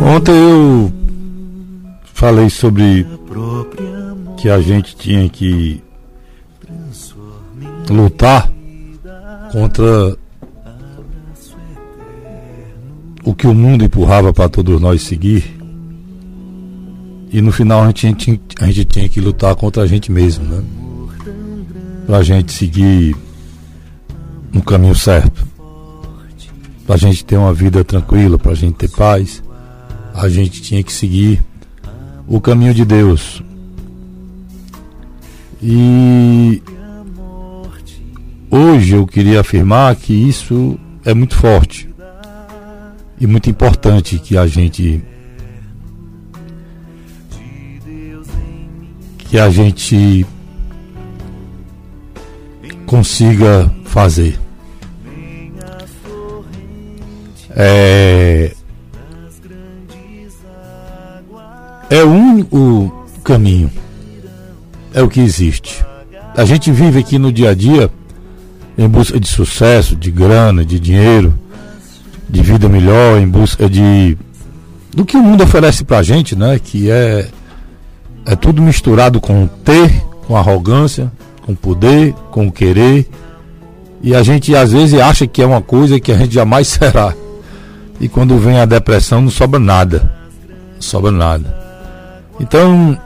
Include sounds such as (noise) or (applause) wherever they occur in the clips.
Ontem eu falei sobre que a gente tinha que lutar contra o que o mundo empurrava para todos nós seguir. E no final a gente, a gente tinha que lutar contra a gente mesmo, né? Pra gente seguir no caminho certo. Pra gente ter uma vida tranquila, pra gente ter paz. A gente tinha que seguir o caminho de Deus. E hoje eu queria afirmar que isso é muito forte e muito importante que a gente que a gente consiga fazer. É, é o único caminho, é o que existe. A gente vive aqui no dia a dia em busca de sucesso, de grana, de dinheiro, de vida melhor, em busca de do que o mundo oferece pra gente, né? Que é é tudo misturado com ter, com arrogância, com poder, com querer. E a gente às vezes acha que é uma coisa que a gente jamais (laughs) será. E quando vem a depressão não sobra nada. Não sobra nada. Então,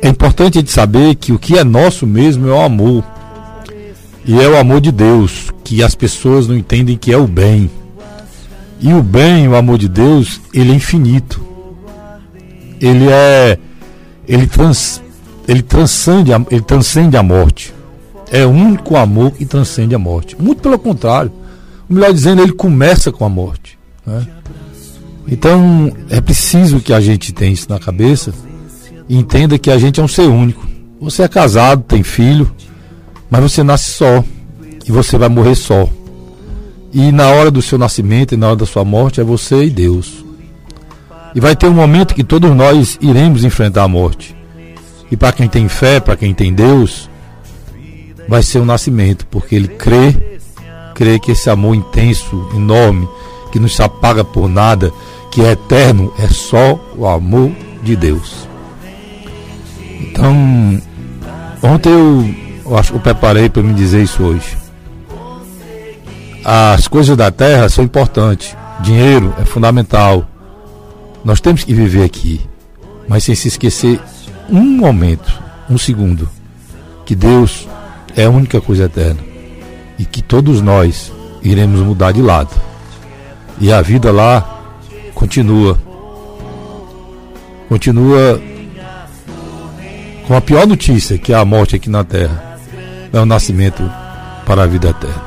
é importante gente saber que o que é nosso mesmo é o amor. E é o amor de Deus, que as pessoas não entendem que é o bem. E o bem, o amor de Deus, ele é infinito. Ele é ele, trans, ele, transcende, ele transcende a morte. É o único amor que transcende a morte. Muito pelo contrário. Melhor dizendo, ele começa com a morte. Né? Então, é preciso que a gente tenha isso na cabeça e entenda que a gente é um ser único. Você é casado, tem filho, mas você nasce só e você vai morrer só. E na hora do seu nascimento e na hora da sua morte é você e Deus. E vai ter um momento que todos nós iremos enfrentar a morte. E para quem tem fé, para quem tem Deus, vai ser o um nascimento, porque ele crê, crê que esse amor intenso, enorme, que não se apaga por nada, que é eterno, é só o amor de Deus. Então, ontem eu, eu acho que eu preparei para me dizer isso hoje. As coisas da terra são importantes. Dinheiro é fundamental. Nós temos que viver aqui, mas sem se esquecer um momento, um segundo, que Deus é a única coisa eterna e que todos nós iremos mudar de lado. E a vida lá continua. Continua com a pior notícia, que é a morte aqui na terra. É o nascimento para a vida eterna.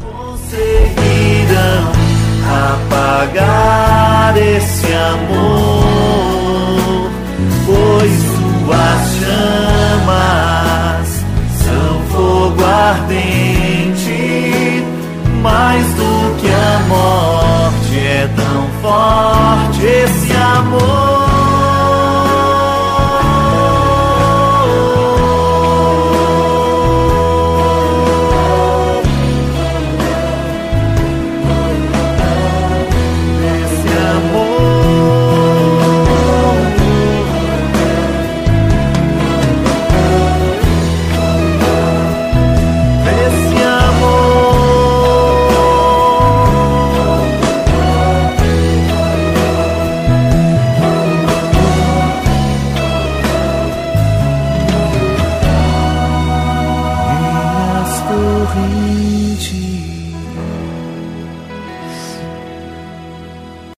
Conseguirão apagar esse amor, esse amor.